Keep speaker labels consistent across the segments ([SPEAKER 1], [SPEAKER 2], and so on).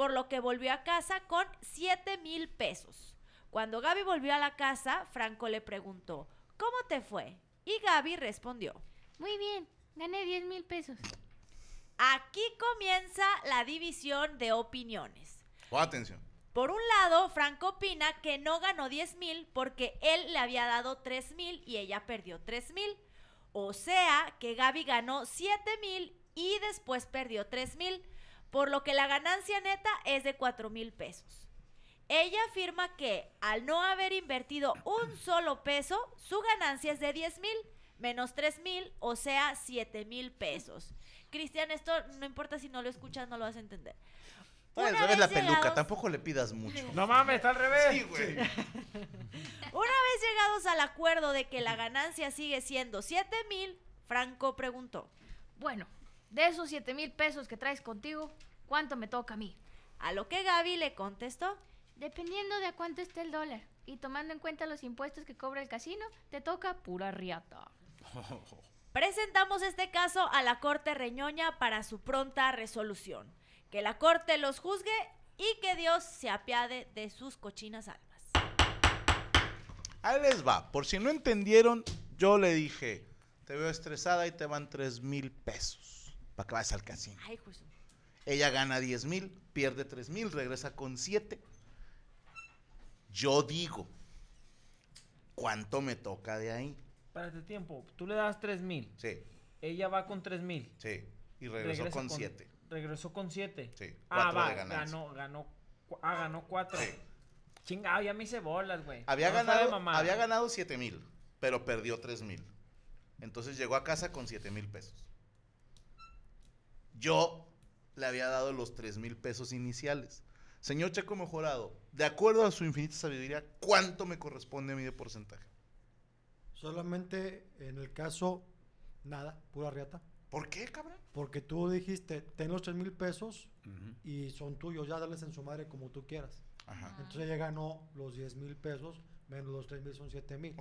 [SPEAKER 1] por lo que volvió a casa con 7 mil pesos. Cuando Gaby volvió a la casa, Franco le preguntó, ¿cómo te fue? Y Gaby respondió,
[SPEAKER 2] Muy bien, gané 10 mil pesos.
[SPEAKER 1] Aquí comienza la división de opiniones.
[SPEAKER 3] Oh, atención.
[SPEAKER 1] Por un lado, Franco opina que no ganó 10 mil porque él le había dado 3 mil y ella perdió 3 mil. O sea que Gaby ganó 7 mil y después perdió 3 mil, por lo que la ganancia neta es de 4 mil pesos. Ella afirma que al no haber invertido un solo peso, su ganancia es de 10 mil menos 3 mil, o sea 7 mil pesos. Cristian, esto no importa si no lo escuchas, no lo vas a entender.
[SPEAKER 3] Al
[SPEAKER 1] Una
[SPEAKER 3] revés la
[SPEAKER 1] vez
[SPEAKER 3] peluca,
[SPEAKER 1] llegados-
[SPEAKER 3] tampoco le pidas mucho.
[SPEAKER 4] No mames, está al revés.
[SPEAKER 3] Sí, güey.
[SPEAKER 1] Una vez llegados al acuerdo de que la ganancia sigue siendo 7 mil, Franco preguntó.
[SPEAKER 2] Bueno, de esos 7 mil pesos que traes contigo, ¿cuánto me toca a mí?
[SPEAKER 1] A lo que Gaby le contestó.
[SPEAKER 2] Dependiendo de cuánto esté el dólar y tomando en cuenta los impuestos que cobra el casino, te toca pura riata.
[SPEAKER 1] Presentamos este caso a la Corte Reñoña para su pronta resolución. Que la Corte los juzgue y que Dios se apiade de sus cochinas almas.
[SPEAKER 3] Ahí les va. Por si no entendieron, yo le dije, te veo estresada y te van 3 mil pesos para que vayas al casino.
[SPEAKER 1] Ay, justo.
[SPEAKER 3] Ella gana 10 mil, pierde 3 mil, regresa con 7. Yo digo, ¿cuánto me toca de ahí?
[SPEAKER 4] Espérate tiempo. Tú le das 3 mil.
[SPEAKER 3] Sí,
[SPEAKER 4] Ella va con 3 mil.
[SPEAKER 3] sí. Y regresó con 7.
[SPEAKER 4] Regresó con 7.
[SPEAKER 3] Sí,
[SPEAKER 4] Ah, va.
[SPEAKER 3] de.
[SPEAKER 4] Ganó, ganó. Ah, ganó 4.
[SPEAKER 3] Sí.
[SPEAKER 4] Chinga, ya me hice bolas, güey.
[SPEAKER 3] Había,
[SPEAKER 4] No
[SPEAKER 3] ganado,
[SPEAKER 4] mamada.
[SPEAKER 3] había ganado 7 mil, pero perdió 3 mil. Entonces llegó a casa con 7 mil pesos. Yo le había dado los 3 mil pesos iniciales. Señor Checo Mejorado, de acuerdo a su infinita sabiduría, ¿cuánto me corresponde a mí de porcentaje?
[SPEAKER 5] Solamente en el caso, nada, pura riata.
[SPEAKER 3] ¿Por qué, cabrón?
[SPEAKER 5] Porque tú dijiste, ten los 3 mil pesos y son tuyos, ya darles en su madre como tú quieras.
[SPEAKER 3] Ajá.
[SPEAKER 5] Entonces ella ganó los 10 mil pesos, menos los 3 mil son 7 mil.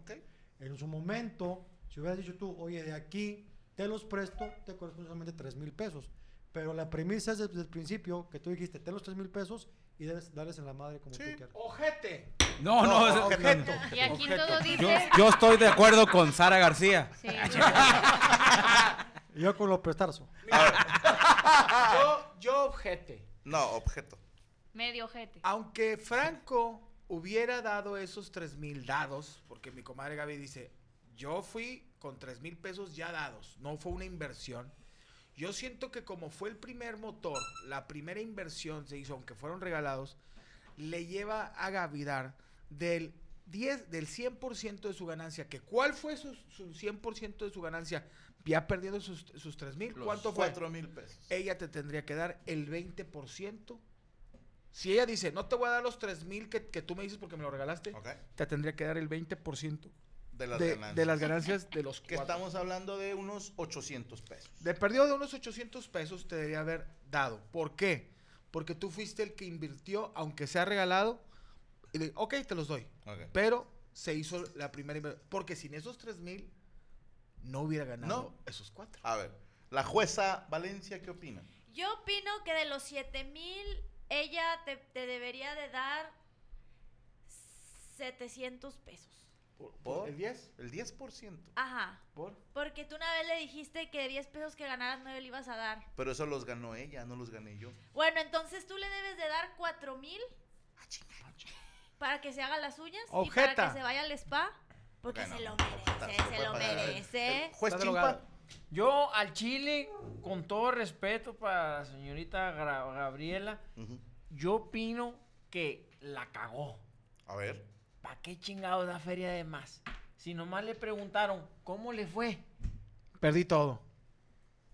[SPEAKER 5] En su momento, si hubieras dicho tú, oye, de aquí te los presto, te corresponde solamente 3 mil pesos. Pero la premisa es desde el principio que tú dijiste, ten los 3 mil pesos y debes darles en la madre como
[SPEAKER 3] Sí.
[SPEAKER 5] tú quieras.
[SPEAKER 4] ¡Ojete!
[SPEAKER 6] No,
[SPEAKER 3] No,
[SPEAKER 6] no, es-
[SPEAKER 3] objeto.
[SPEAKER 2] Y aquí
[SPEAKER 4] Objeto.
[SPEAKER 2] todo
[SPEAKER 6] Yo,
[SPEAKER 2] dice...
[SPEAKER 6] yo estoy de acuerdo con Sara García.
[SPEAKER 2] Sí.
[SPEAKER 5] Yo con los prestarzos.
[SPEAKER 7] Yo, yo objete.
[SPEAKER 3] No, objeto.
[SPEAKER 2] Medio ojete.
[SPEAKER 7] Aunque Franco hubiera dado esos tres mil dados, porque mi comadre Gaby dice, yo fui con tres mil pesos ya dados, no fue una inversión. Yo siento que como fue el primer motor, la primera inversión se hizo, aunque fueron regalados, le lleva a Gaby dar del 10, del 100% de su ganancia, que ¿cuál fue su, su 100% de su ganancia? Ya perdiendo sus, sus 3 mil, ¿cuánto fue?
[SPEAKER 3] 4 mil pesos.
[SPEAKER 7] ella te tendría que dar el 20%. Si ella dice, no te voy a dar los 3 mil que, que tú me dices porque me lo regalaste, te tendría que dar el 20%
[SPEAKER 3] De las
[SPEAKER 7] de,
[SPEAKER 3] ganancias.
[SPEAKER 7] de las ganancias de los
[SPEAKER 3] Que
[SPEAKER 7] cuatro.
[SPEAKER 3] estamos hablando de unos 800 pesos.
[SPEAKER 7] De perdido de unos 800 pesos te debería haber dado. ¿Por qué? Porque tú fuiste el que invirtió, aunque sea regalado, y le, ok, te los doy. Pero se hizo la primera inversión. Porque sin esos 3 mil, no hubiera ganado
[SPEAKER 3] No.
[SPEAKER 7] esos cuatro.
[SPEAKER 3] A ver, la jueza Valencia, ¿qué opina?
[SPEAKER 1] Yo opino que de los 7 mil, ella te, te debería de dar 700 pesos.
[SPEAKER 7] ¿Por,
[SPEAKER 3] ¿Por?
[SPEAKER 7] el 10?
[SPEAKER 3] El 10%.
[SPEAKER 1] Ajá.
[SPEAKER 7] ¿Por?
[SPEAKER 1] Porque tú una vez le dijiste que de 10 pesos que ganaras no le ibas a dar.
[SPEAKER 3] Pero eso los ganó ella, no los gané yo.
[SPEAKER 1] Bueno, entonces tú le debes de dar 4 mil para que se haga las uñas y para que se vaya al spa. Porque se lo merece,
[SPEAKER 3] se
[SPEAKER 1] se lo
[SPEAKER 3] pagar.
[SPEAKER 1] merece.
[SPEAKER 3] El juez Chimpa.
[SPEAKER 4] Yo al Chile, con todo respeto para la señorita Gra- Gabriela, yo opino que la cagó.
[SPEAKER 3] A ver.
[SPEAKER 4] ¿Para qué chingados da feria de más? Si nomás le preguntaron, ¿cómo le fue?
[SPEAKER 7] Perdí todo.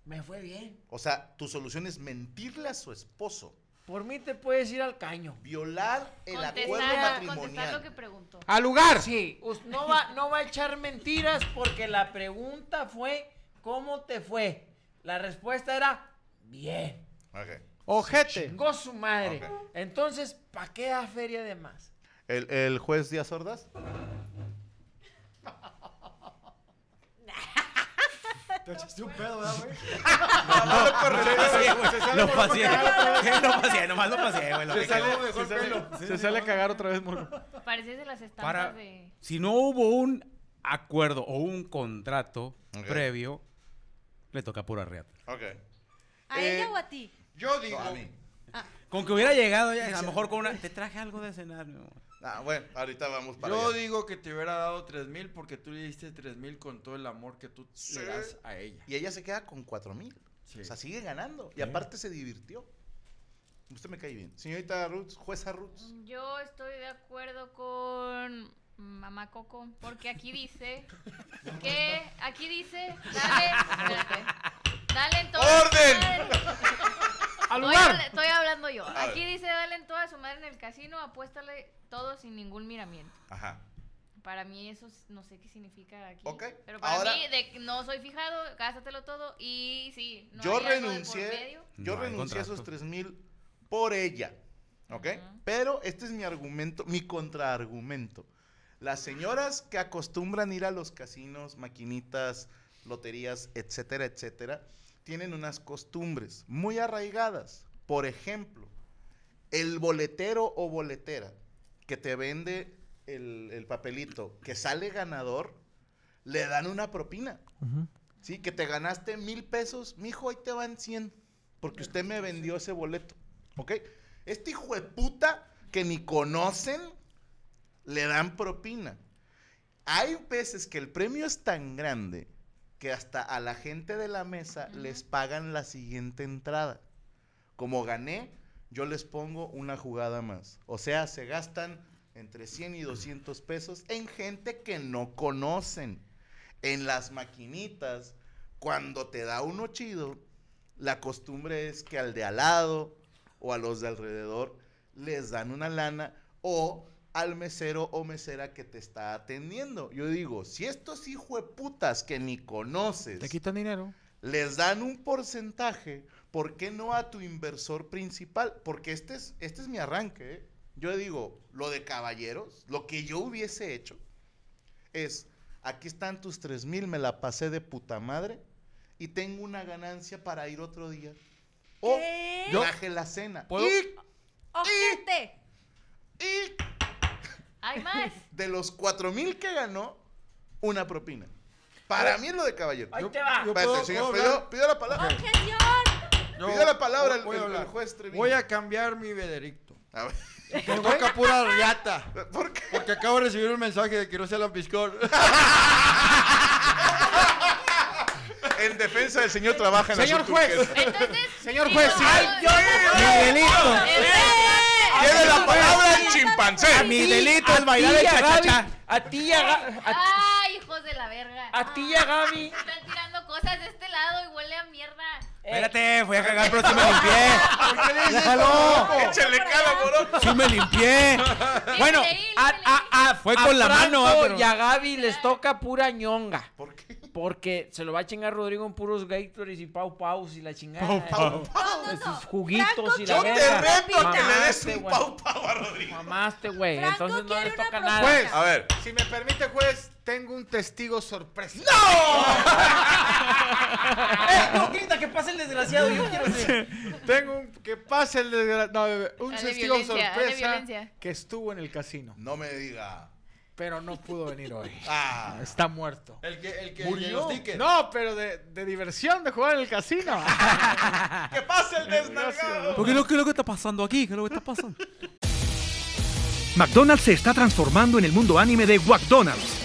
[SPEAKER 4] Me fue bien.
[SPEAKER 3] O sea, tu solución es mentirle a su esposo
[SPEAKER 4] Por mí te puedes ir al caño.
[SPEAKER 3] Violar el acuerdo
[SPEAKER 2] Contestar,
[SPEAKER 3] matrimonial.
[SPEAKER 2] lo que preguntó.
[SPEAKER 7] ¡Al lugar!
[SPEAKER 4] Sí, no va, no va a echar mentiras porque la pregunta fue ¿cómo te fue? La respuesta era bien.
[SPEAKER 7] ¡Ojete!
[SPEAKER 4] Chingó su madre. Entonces, ¿para qué da feria de más?
[SPEAKER 3] ¿El, el juez Díaz Ordaz?
[SPEAKER 5] Te echaste un pedo, ¿verdad, güey?
[SPEAKER 6] Lo pasé. Lo pasé, nomás lo pasé, güey. lo
[SPEAKER 7] Se sale, se sale- se sale a cagar otra vez, morro.
[SPEAKER 2] Pareces de las estampas
[SPEAKER 6] Para,
[SPEAKER 2] de...
[SPEAKER 6] si no hubo un acuerdo o un contrato previo, le toca pura reata.
[SPEAKER 3] Ok.
[SPEAKER 1] ¿A
[SPEAKER 3] Eh,
[SPEAKER 1] ella o a ti?
[SPEAKER 7] Yo digo.
[SPEAKER 3] No, a mí.
[SPEAKER 6] Con que hubiera llegado ya, a lo mejor con una. Te traje algo de cenar, mi amor.
[SPEAKER 3] Ah, bueno, ahorita vamos para
[SPEAKER 8] Yo
[SPEAKER 3] allá.
[SPEAKER 8] digo que te hubiera dado tres mil porque tú le diste tres mil con todo el amor que tú
[SPEAKER 3] Sí.
[SPEAKER 8] le das a ella.
[SPEAKER 3] Y ella se queda con cuatro mil.
[SPEAKER 8] Sí.
[SPEAKER 3] O sea, sigue ganando. Y aparte se divirtió. Usted me cae bien. Señorita Roots, jueza Roots.
[SPEAKER 2] Yo estoy de acuerdo con Mamá Coco, porque aquí dice que, aquí dice, dale, espérate, dale en toda su
[SPEAKER 3] ¡Orden!
[SPEAKER 7] ¡Al
[SPEAKER 2] Estoy,
[SPEAKER 7] lugar!
[SPEAKER 2] habla- estoy hablando yo.
[SPEAKER 3] A
[SPEAKER 2] Aquí
[SPEAKER 3] ver.
[SPEAKER 2] dice, dale en toda su madre en el casino, apuéstale todo sin ningún miramiento.
[SPEAKER 3] Ajá.
[SPEAKER 2] Para mí eso no sé qué significa aquí.
[SPEAKER 3] Ok,
[SPEAKER 2] Pero para
[SPEAKER 3] ahora-
[SPEAKER 2] mí, de que no soy fijado, gástatelo todo y sí, no
[SPEAKER 3] yo
[SPEAKER 2] hay algo de por
[SPEAKER 3] renuncié.
[SPEAKER 2] medio.
[SPEAKER 3] Yo
[SPEAKER 6] No hay
[SPEAKER 3] renuncié a esos
[SPEAKER 6] contrato.
[SPEAKER 3] tres mil por ella. ¿Ok? Pero este es mi argumento, mi contraargumento. Las señoras que acostumbran ir a los casinos, maquinitas, loterías, etcétera, etcétera, tienen unas costumbres muy arraigadas. Por ejemplo, el boletero o boletera que te vende el, el papelito que sale ganador, le dan una propina. Sí, que te ganaste mil pesos, mijo, ahí te van 100. Porque usted me vendió ese boleto. ¿Ok? Este hijo de puta que ni conocen, le dan propina. Hay veces que el premio es tan grande que hasta a la gente de la mesa les pagan la siguiente entrada. Como gané, yo les pongo una jugada más. O sea, se gastan entre 100 y 200 pesos en gente que no conocen. En las maquinitas, cuando te da uno chido, la costumbre es que al de al lado o a los de alrededor les dan una lana o al mesero o mesera que te está atendiendo. Yo digo, si estos hijueputas que ni conoces
[SPEAKER 7] Te quitan dinero.
[SPEAKER 3] les dan un porcentaje, ¿por qué no a tu inversor principal? Porque este es, este es mi arranque. ¿eh? Yo digo, lo de caballeros, lo que yo hubiese hecho es, aquí están tus tres mil, me la pasé de puta madre y tengo una ganancia para ir otro día. O
[SPEAKER 1] ¿Qué?
[SPEAKER 3] traje la cena.
[SPEAKER 7] ¿Puedo?
[SPEAKER 3] Y,
[SPEAKER 1] ¡Ojete!
[SPEAKER 3] y
[SPEAKER 2] Hay más.
[SPEAKER 3] de los cuatro mil que ganó, una propina. Para mí es lo de caballero.
[SPEAKER 4] Ahí
[SPEAKER 3] Yo-
[SPEAKER 4] te va.
[SPEAKER 7] yo
[SPEAKER 3] Espérate,
[SPEAKER 7] puedo-
[SPEAKER 3] señor,
[SPEAKER 7] puedo
[SPEAKER 3] pidió,
[SPEAKER 7] hablar?
[SPEAKER 3] pidió la palabra.
[SPEAKER 1] ¡Objeción!
[SPEAKER 8] Yo
[SPEAKER 3] Pidió la palabra el,
[SPEAKER 8] voy a
[SPEAKER 3] el- el
[SPEAKER 8] hablar.
[SPEAKER 3] juez Treviño.
[SPEAKER 8] Voy a cambiar mi veredicto.
[SPEAKER 3] A ver,
[SPEAKER 8] Te toca pura riata.
[SPEAKER 3] ¿Por qué?
[SPEAKER 8] Porque acabo de recibir un mensaje de que no se la piscón.
[SPEAKER 3] En defensa del señor trabaja en
[SPEAKER 7] Señor
[SPEAKER 3] Azul
[SPEAKER 7] juez.
[SPEAKER 2] Entonces,
[SPEAKER 7] Señor juez, sí.
[SPEAKER 2] ay,
[SPEAKER 6] Miguelito.
[SPEAKER 3] Tiene la palabra el chimpancé.
[SPEAKER 6] Mi delito
[SPEAKER 4] A
[SPEAKER 6] bailar
[SPEAKER 4] ti
[SPEAKER 6] el
[SPEAKER 4] y a Gaby,
[SPEAKER 6] cha-cha-cha.
[SPEAKER 4] A ti y a, Ga- a,
[SPEAKER 2] Ay, hijos de la verga.
[SPEAKER 4] a ti y a Gaby.
[SPEAKER 2] Están tirando cosas de este lado y huele a mierda.
[SPEAKER 6] Espérate, voy a cagar, pero sí me limpié.
[SPEAKER 8] ¿Por qué
[SPEAKER 6] Déjalo.
[SPEAKER 3] Échale cara, morón.
[SPEAKER 6] Sí me limpié. Bueno,
[SPEAKER 2] Límpiale,
[SPEAKER 4] a, a, a,
[SPEAKER 6] Fue
[SPEAKER 4] a
[SPEAKER 6] con la mano, ah, pero-
[SPEAKER 4] Y a Gaby les toca pura ñonga.
[SPEAKER 3] ¿Por qué?
[SPEAKER 4] Porque se lo va a chingar Rodrigo en puros Gatorades y Pau Paus y la chingada.
[SPEAKER 6] Pau,
[SPEAKER 1] No, no, no.
[SPEAKER 4] juguitos
[SPEAKER 1] Franco
[SPEAKER 4] y la
[SPEAKER 3] Yo
[SPEAKER 1] quiere
[SPEAKER 3] te
[SPEAKER 4] verga.
[SPEAKER 3] reto a que le des
[SPEAKER 4] Mamaste,
[SPEAKER 3] un
[SPEAKER 4] güey.
[SPEAKER 3] pau pau a Rodrigo.
[SPEAKER 4] Mamaste, güey.
[SPEAKER 1] Franco
[SPEAKER 4] Entonces no
[SPEAKER 1] quiere
[SPEAKER 4] les
[SPEAKER 1] una
[SPEAKER 4] toca
[SPEAKER 1] propuesta.
[SPEAKER 4] nada.
[SPEAKER 7] Juez.
[SPEAKER 3] A ver.
[SPEAKER 7] Si me permite, juez, tengo un testigo sorpresa.
[SPEAKER 4] Eh, no grita que pase el desgraciado. Yo quiero ser.
[SPEAKER 7] Tengo un que pase el desgra- no, un
[SPEAKER 2] Dale
[SPEAKER 7] testigo sorpresa que estuvo en el casino,
[SPEAKER 3] No me diga.
[SPEAKER 7] pero no pudo venir hoy.
[SPEAKER 3] Ah.
[SPEAKER 7] Está muerto.
[SPEAKER 8] El que, el que,
[SPEAKER 3] Murió.
[SPEAKER 8] el.
[SPEAKER 7] No, pero de, de diversión de jugar en el casino.
[SPEAKER 3] ¡Que pase el desnalgado!
[SPEAKER 6] ¿Por qué lo, qué es lo que está pasando aquí? ¿Qué es lo que está pasando?
[SPEAKER 9] McDonald's se está transformando en el mundo anime de McDonald's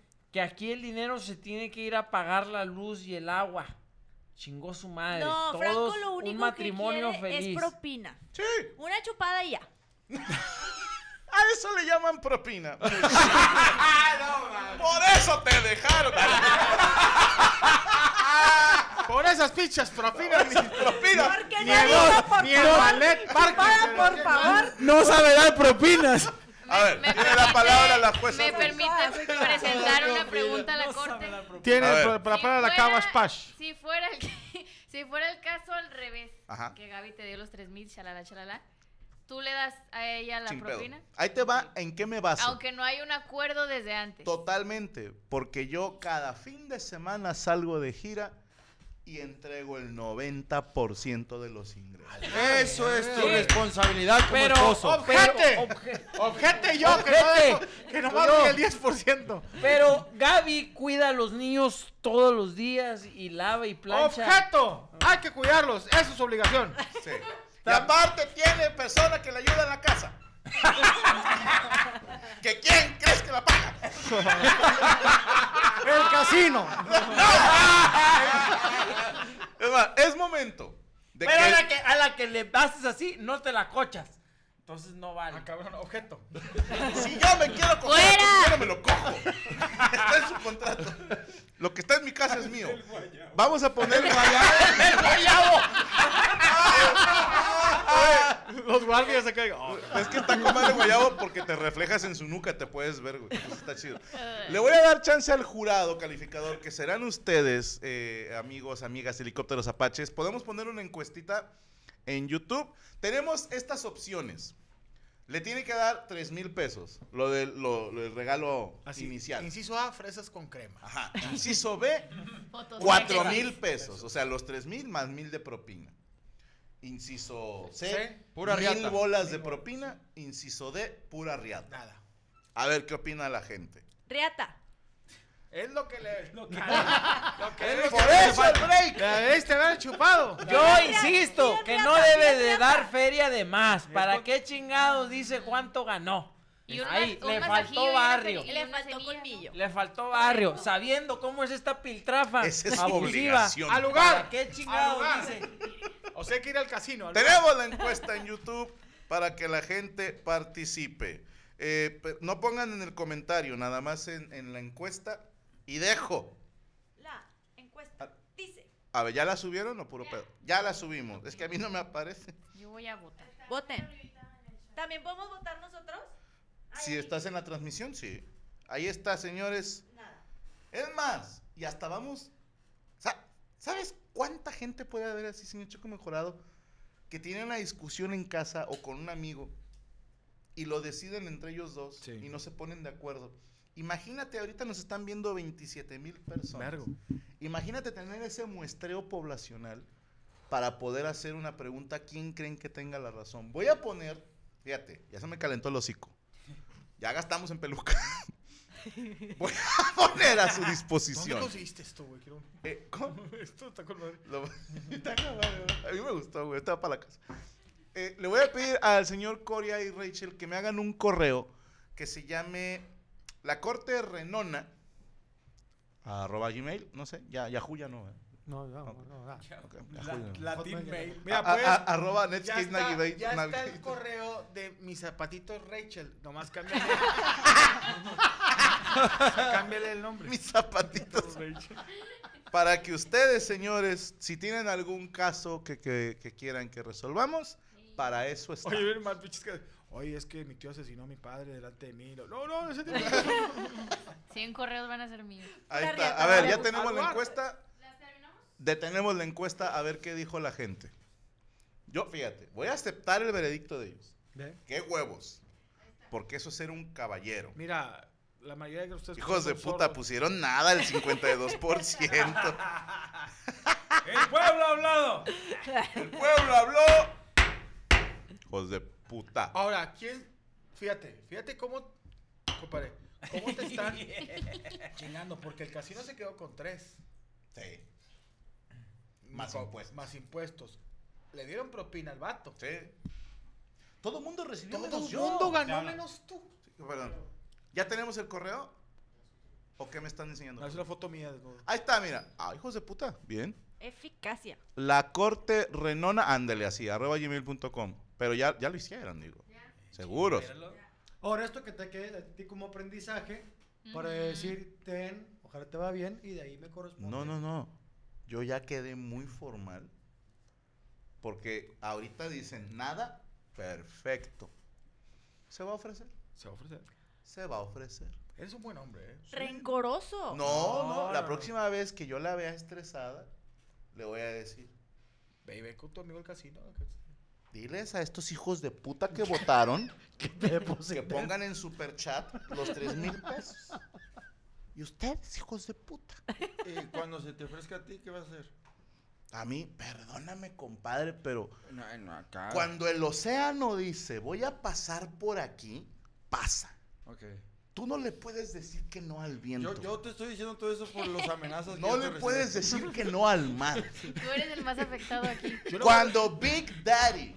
[SPEAKER 4] que aquí el dinero se tiene que ir a pagar la luz y el agua. Chingó su madre.
[SPEAKER 1] No,
[SPEAKER 4] Todos
[SPEAKER 1] Franco lo único
[SPEAKER 4] un matrimonio
[SPEAKER 1] que quiere
[SPEAKER 4] feliz.
[SPEAKER 1] es propina.
[SPEAKER 3] Sí,
[SPEAKER 1] Una chupada y ya.
[SPEAKER 3] a eso le llaman propina. Por eso te dejaron.
[SPEAKER 7] Por esas fichas propinas. ni-
[SPEAKER 3] propina.
[SPEAKER 1] Porque
[SPEAKER 7] Ni el,
[SPEAKER 1] por
[SPEAKER 7] ni el ballet.
[SPEAKER 1] Para, por favor.
[SPEAKER 6] No sabe dar propinas.
[SPEAKER 3] A ver,
[SPEAKER 2] Me
[SPEAKER 3] tiene la palabra la jueza.
[SPEAKER 2] Me permite presentar una pregunta a la corte.
[SPEAKER 7] Tiene para, para, la
[SPEAKER 2] fuera-
[SPEAKER 7] Cabash Pash.
[SPEAKER 2] Si fuera, el, si fuera el caso al revés,
[SPEAKER 3] Ajá.
[SPEAKER 2] que Gaby te dio los 3 mil, chalala, chalala, ¿tú le das a ella la
[SPEAKER 3] Sin pedo.
[SPEAKER 2] propina?
[SPEAKER 3] Ahí te va en qué me baso.
[SPEAKER 2] Aunque no hay un acuerdo desde antes.
[SPEAKER 3] Totalmente, porque yo cada fin de semana salgo de gira y entrego el 90% de los ingresos.
[SPEAKER 8] Eso es tu responsabilidad como
[SPEAKER 4] Pero,
[SPEAKER 8] esposo.
[SPEAKER 7] ¡Objete!
[SPEAKER 4] obje-
[SPEAKER 7] Objete yo, que no, dejo- que nomás
[SPEAKER 4] Yo.
[SPEAKER 7] doy el 10%.
[SPEAKER 4] pero Gaby cuida a los niños todos los días y lava y plancha.
[SPEAKER 7] ¡Objeto! Hay que cuidarlos, eso es su obligación.
[SPEAKER 3] Sí. Y aparte tiene persona que le ayuda en la casa. ¿Que quién crees que la paga?
[SPEAKER 5] El casino.
[SPEAKER 3] Es más, es momento de
[SPEAKER 4] Pero a la,
[SPEAKER 3] que...
[SPEAKER 4] a la que le haces así, no te la cochas. Entonces no vale.
[SPEAKER 7] Ah, cabrón, objeto.
[SPEAKER 3] Si yo me quiero coger,
[SPEAKER 2] ¡Fuera!
[SPEAKER 3] yo no me lo cojo. Está en su contrato. Lo que está en mi casa es mío. Vamos a poner
[SPEAKER 4] ¡El guayabo!
[SPEAKER 7] Los guardias se caigan. Oh,
[SPEAKER 3] Es que está con madre guayabo porque te reflejas en su nuca, te puedes ver, güey. Eso está chido. Le voy a dar chance al jurado calificador, que serán ustedes, eh, amigos, amigas, helicópteros apaches. Podemos poner una encuestita en YouTube. Tenemos estas opciones. Le tiene que dar 3 mil pesos, lo del, lo- lo del regalo
[SPEAKER 7] así.
[SPEAKER 3] inicial.
[SPEAKER 7] Inciso A, fresas con crema.
[SPEAKER 3] Ajá. Inciso B,
[SPEAKER 2] Fotos
[SPEAKER 3] 4
[SPEAKER 2] sexy.
[SPEAKER 3] mil pesos. O sea, los 3 mil más mil de propina. Inciso C,
[SPEAKER 7] C,
[SPEAKER 8] pura
[SPEAKER 3] mil
[SPEAKER 8] riata.
[SPEAKER 3] bolas de propina. Inciso D, pura riata.
[SPEAKER 7] Nada.
[SPEAKER 3] A ver qué opina la gente.
[SPEAKER 1] Riata.
[SPEAKER 7] Es lo que le. Lo que, lo que
[SPEAKER 3] Es
[SPEAKER 7] debiste
[SPEAKER 3] por
[SPEAKER 7] haber-
[SPEAKER 3] eso el break.
[SPEAKER 7] Le debiste haber chupado.
[SPEAKER 4] Yo
[SPEAKER 1] Riata,
[SPEAKER 4] insisto que
[SPEAKER 1] riata,
[SPEAKER 4] no debe de
[SPEAKER 1] riata.
[SPEAKER 4] dar feria de más. ¿Para qué chingados dice cuánto ganó?
[SPEAKER 2] Y un
[SPEAKER 4] Ahí,
[SPEAKER 2] un
[SPEAKER 4] le faltó barrio.
[SPEAKER 1] Le faltó colmillo.
[SPEAKER 4] Le faltó barrio, sabiendo cómo es esta piltrafa
[SPEAKER 3] Esa es
[SPEAKER 4] abusiva.
[SPEAKER 3] obligación.
[SPEAKER 7] Al lugar.
[SPEAKER 4] ¿Para qué chingados dice?
[SPEAKER 7] O sea, hay que ir al casino.
[SPEAKER 3] Tenemos la encuesta en YouTube para que la gente participe. Eh, no pongan en el comentario, nada más en, en la encuesta. Y dejo.
[SPEAKER 1] La encuesta dice.
[SPEAKER 3] A ver, ¿ya la subieron o puro pedo? Ya la subimos. Es que a mí no me aparece.
[SPEAKER 2] Yo voy a votar.
[SPEAKER 1] Voten. ¿También podemos votar nosotros?
[SPEAKER 3] Si estás en la transmisión, sí. Ahí está, señores.
[SPEAKER 1] Nada.
[SPEAKER 3] Es más, y hasta vamos. sa- ¿Sabes cuánta gente puede haber así, señor Choco Mejorado? Que tiene una discusión en casa o con un amigo y lo deciden entre ellos dos
[SPEAKER 7] Sí.
[SPEAKER 3] y no se ponen de acuerdo. Imagínate, ahorita nos están viendo 27 mil personas. Imagínate tener ese muestreo poblacional para poder hacer una pregunta: ¿quién creen que tenga la razón? Voy a poner, fíjate, ya se me calentó el hocico. Ya gastamos en peluca. Voy a poner a su
[SPEAKER 7] ¿Dónde
[SPEAKER 3] disposición.
[SPEAKER 7] conseguiste esto, güey? Quiero-
[SPEAKER 3] Eh, ¿cómo?
[SPEAKER 7] Esto está con madre.
[SPEAKER 3] Lo- a mí me gustó, güey. Estaba para la casa. Eh, le voy a pedir al señor Coria y Rachel que me hagan un correo que se llame La Corte Renona. Arroba Gmail, no sé, ya, Yahoo ya no. ¿eh?
[SPEAKER 5] No, no, no, no,
[SPEAKER 3] no.
[SPEAKER 7] Latin Mail.
[SPEAKER 3] A-
[SPEAKER 7] Mira, pues.
[SPEAKER 3] a- arroba
[SPEAKER 7] Ya
[SPEAKER 3] Netscape
[SPEAKER 7] está, ya está el correo de mis zapatitos Rachel. Nomás cámbiale. cámbiale el nombre.
[SPEAKER 3] Mis zapatitos. Para que ustedes, señores, si tienen algún caso que, que- que quieran que resolvamos, para eso está.
[SPEAKER 7] Oye, ven más pinches que. Oye, es que mi tío asesinó a mi padre delante de mí. No, no, ese tío.
[SPEAKER 2] 100 correos van a ser míos.
[SPEAKER 3] Ahí está. A ver, ya tenemos la encuesta. Detenemos la encuesta a ver qué dijo la gente. Yo, fíjate, voy a aceptar el veredicto de ellos.
[SPEAKER 5] Ve.
[SPEAKER 3] ¡Qué huevos! Porque eso es ser un caballero.
[SPEAKER 7] Mira, la mayoría de ustedes.
[SPEAKER 3] Hijos de puta,
[SPEAKER 7] sordos.
[SPEAKER 3] pusieron nada, el 52%.
[SPEAKER 4] ¡El pueblo ha hablado!
[SPEAKER 3] El pueblo habló. Hijos de puta.
[SPEAKER 7] Ahora, ¿quién? Fíjate, fíjate cómo. Compadre, ¿cómo te están chingando? Porque el casino se quedó con tres.
[SPEAKER 3] Sí. Más
[SPEAKER 7] Co-
[SPEAKER 3] impuestos.
[SPEAKER 7] Más impuestos. Le dieron propina al vato.
[SPEAKER 3] Sí. Todo el mundo recibió
[SPEAKER 7] Todo
[SPEAKER 3] menos
[SPEAKER 7] el
[SPEAKER 3] yo.
[SPEAKER 7] mundo ganó menos tú.
[SPEAKER 3] Sí, perdón. ¿Ya tenemos el correo? ¿O qué me están enseñando?
[SPEAKER 7] No, es una foto mía. desnudo.
[SPEAKER 3] Ahí está, mira. Ah, hijos de puta. Bien.
[SPEAKER 1] Eficacia.
[SPEAKER 3] La corte renona, ándale así, arroba gmail.com. Pero ya, ya lo hicieron, digo. Seguros.
[SPEAKER 5] Ahora, esto que te quede a ti como aprendizaje para decir, ten, ojalá te va bien y de ahí me corresponde.
[SPEAKER 3] No, no, no. Yo ya quedé muy formal. Porque ahorita dicen nada, perfecto. ¿Se va a ofrecer?
[SPEAKER 7] Se va a ofrecer.
[SPEAKER 3] Se va a ofrecer.
[SPEAKER 7] Eres un buen hombre, ¿eh?
[SPEAKER 1] Rencoroso.
[SPEAKER 3] No, no,
[SPEAKER 7] No,
[SPEAKER 3] la
[SPEAKER 7] no.
[SPEAKER 3] próxima vez que yo la vea estresada, le voy a decir,
[SPEAKER 7] Ve y ve con tu amigo al casino.
[SPEAKER 3] diles a estos hijos de puta que votaron que pongan en super chat los tres mil pesos. Y ustedes, hijos de puta.
[SPEAKER 8] Y cuando se te ofrezca a ti, ¿qué vas a hacer?
[SPEAKER 3] A mí, perdóname, compadre, pero
[SPEAKER 8] No, no, acá.
[SPEAKER 3] cuando el océano dice, voy a pasar por aquí, pasa.
[SPEAKER 8] Ok.
[SPEAKER 3] Tú no le puedes decir que no al viento.
[SPEAKER 8] Yo, yo te estoy diciendo todo eso por las amenazas que
[SPEAKER 3] no
[SPEAKER 8] yo
[SPEAKER 3] le puedes decir que no al mar.
[SPEAKER 2] Tú eres el más afectado aquí.
[SPEAKER 3] Cuando Big Daddy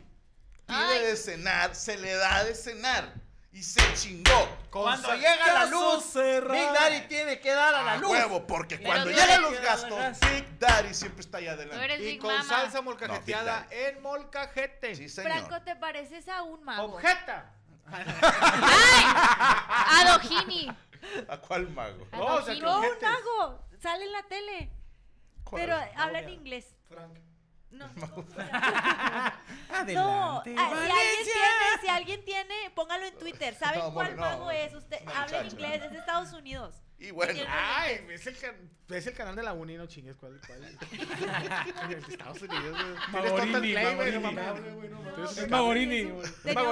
[SPEAKER 3] pide
[SPEAKER 2] Ay.
[SPEAKER 3] de cenar, se le da de cenar. Y se chingó.
[SPEAKER 4] Cuando llega la luz, Big Daddy tiene que dar a la
[SPEAKER 3] A
[SPEAKER 4] luz.
[SPEAKER 3] huevo, porque
[SPEAKER 2] Pero
[SPEAKER 3] cuando llegan los gastos, Big Daddy siempre está allá
[SPEAKER 2] Tú
[SPEAKER 3] adelante.
[SPEAKER 2] eres
[SPEAKER 7] Y
[SPEAKER 2] Big
[SPEAKER 7] con
[SPEAKER 2] Mama.
[SPEAKER 7] salsa
[SPEAKER 3] No,
[SPEAKER 7] molcajeteada
[SPEAKER 3] Big
[SPEAKER 7] en molcajete.
[SPEAKER 3] Sí, señor.
[SPEAKER 1] Franco, te pareces a un mago.
[SPEAKER 7] Objeta.
[SPEAKER 2] Adojini.
[SPEAKER 3] ¿A cuál mago?
[SPEAKER 7] No, o sea.
[SPEAKER 1] No, un mago. Sale en la tele.
[SPEAKER 3] ¿Cuál?
[SPEAKER 1] Pero habla en inglés.
[SPEAKER 5] Frank.
[SPEAKER 1] No.
[SPEAKER 6] Adelante.
[SPEAKER 1] No, ah, si alguien tiene, si alguien tiene, póngalo en Twitter. ¿Saben
[SPEAKER 3] No,
[SPEAKER 1] cuál
[SPEAKER 3] no.
[SPEAKER 1] mago es? Usted habla inglés, es de Estados Unidos.
[SPEAKER 3] Y bueno,
[SPEAKER 7] Ay, es el, can- es el canal de la Uni, no chingues. ¿Cuál? cuál? Estados Unidos,
[SPEAKER 6] Magorini,
[SPEAKER 7] no
[SPEAKER 6] Magorini.
[SPEAKER 1] No. Tenía un
[SPEAKER 7] Magorini,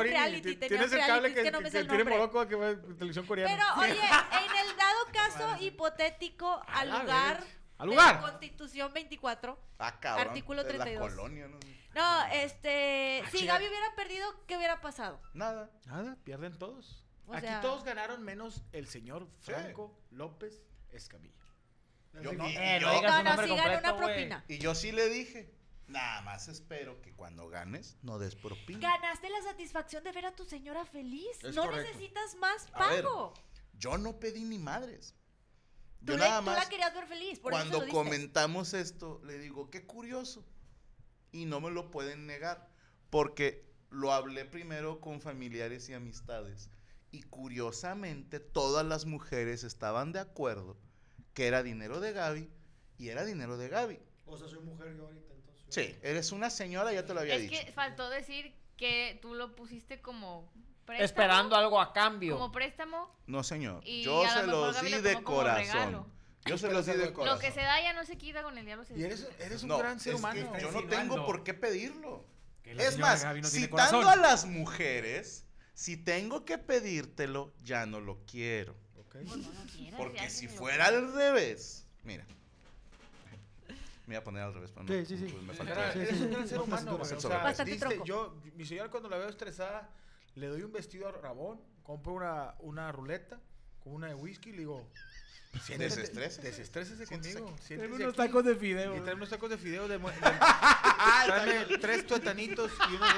[SPEAKER 1] reality, tenía
[SPEAKER 7] Tienes
[SPEAKER 1] un
[SPEAKER 7] el cable
[SPEAKER 1] reality,
[SPEAKER 7] que,
[SPEAKER 1] es que no me sé
[SPEAKER 7] tiene. Morocco que va televisión coreana.
[SPEAKER 1] Pero, oye, en el dado caso hipotético, al
[SPEAKER 7] la
[SPEAKER 1] lugar,
[SPEAKER 7] ¿Al
[SPEAKER 1] de
[SPEAKER 7] lugar?
[SPEAKER 1] la Constitución 24.
[SPEAKER 3] ah, cabrón.
[SPEAKER 1] Artículo
[SPEAKER 3] de la
[SPEAKER 1] 32.
[SPEAKER 3] colonia, ¿no?
[SPEAKER 1] No, este, si
[SPEAKER 7] chinga.
[SPEAKER 1] Gaby hubiera perdido, ¿qué hubiera pasado?
[SPEAKER 3] Nada.
[SPEAKER 7] Nada, pierden todos.
[SPEAKER 1] O
[SPEAKER 7] Aquí
[SPEAKER 1] sea-
[SPEAKER 7] todos ganaron menos el señor Franco López Escamilla.
[SPEAKER 3] Yo-
[SPEAKER 5] No,
[SPEAKER 4] eh,
[SPEAKER 3] yo,
[SPEAKER 4] no digas
[SPEAKER 1] No, una
[SPEAKER 4] completo, güey.
[SPEAKER 1] propina.
[SPEAKER 3] y yo sí le dije, nada más espero que cuando ganes no des propina.
[SPEAKER 1] Ganaste la satisfacción de ver a tu señora feliz.
[SPEAKER 8] Es
[SPEAKER 1] no
[SPEAKER 8] correcto.
[SPEAKER 1] necesitas más
[SPEAKER 3] A ver,
[SPEAKER 1] pago.
[SPEAKER 3] Yo no pedí ni madres.
[SPEAKER 1] Tú,
[SPEAKER 3] Yo
[SPEAKER 1] le-
[SPEAKER 3] nada
[SPEAKER 1] tú
[SPEAKER 3] más,
[SPEAKER 1] la querías ver feliz, por
[SPEAKER 3] cuando
[SPEAKER 1] eso lo
[SPEAKER 3] comentamos esto, le digo, qué curioso. Y no me lo pueden negar, porque lo hablé primero con familiares y amistades. Y curiosamente, todas las mujeres estaban de acuerdo que era dinero de Gaby y era dinero de Gaby.
[SPEAKER 5] O sea, soy mujer yo ahorita, entonces.
[SPEAKER 3] Sí, eres una señora, ya te lo había
[SPEAKER 2] Es
[SPEAKER 3] dicho.
[SPEAKER 2] que faltó decir que tú lo pusiste como préstamo.
[SPEAKER 4] Esperando algo a cambio.
[SPEAKER 2] Como préstamo.
[SPEAKER 3] No, señor.
[SPEAKER 2] Y
[SPEAKER 3] Yo se los di de corazón. Yo se los di de corazón.
[SPEAKER 2] Lo que se da ya no se quita con el diablo se
[SPEAKER 7] Y eres, un
[SPEAKER 3] No,
[SPEAKER 7] gran ser
[SPEAKER 3] es que
[SPEAKER 7] humano.
[SPEAKER 3] yo no tengo por qué pedirlo. Es más,
[SPEAKER 6] no
[SPEAKER 3] citando
[SPEAKER 6] corazón.
[SPEAKER 3] a las mujeres, si tengo que pedírtelo, ya no lo quiero.
[SPEAKER 2] No quieras,
[SPEAKER 3] Porque si
[SPEAKER 2] que
[SPEAKER 3] fuera al revés, mira. Me voy a poner al revés, pero no,
[SPEAKER 5] Sí, sí, sí.
[SPEAKER 3] pues me
[SPEAKER 5] sí,
[SPEAKER 7] eres un gran ser
[SPEAKER 5] No,
[SPEAKER 7] humano, yo, mi señora cuando la veo estresada, le doy un vestido a Rabón, compro una, una ruleta con una de whisky y le digo, siéntate,
[SPEAKER 3] Desestrésese.
[SPEAKER 7] Desestrésese
[SPEAKER 3] Siéntese
[SPEAKER 7] conmigo. siéntese
[SPEAKER 6] unos
[SPEAKER 7] aquí".
[SPEAKER 6] tacos de fideo.
[SPEAKER 7] Y trae unos tacos de fideo de... tráeme tres tuetanitos y unos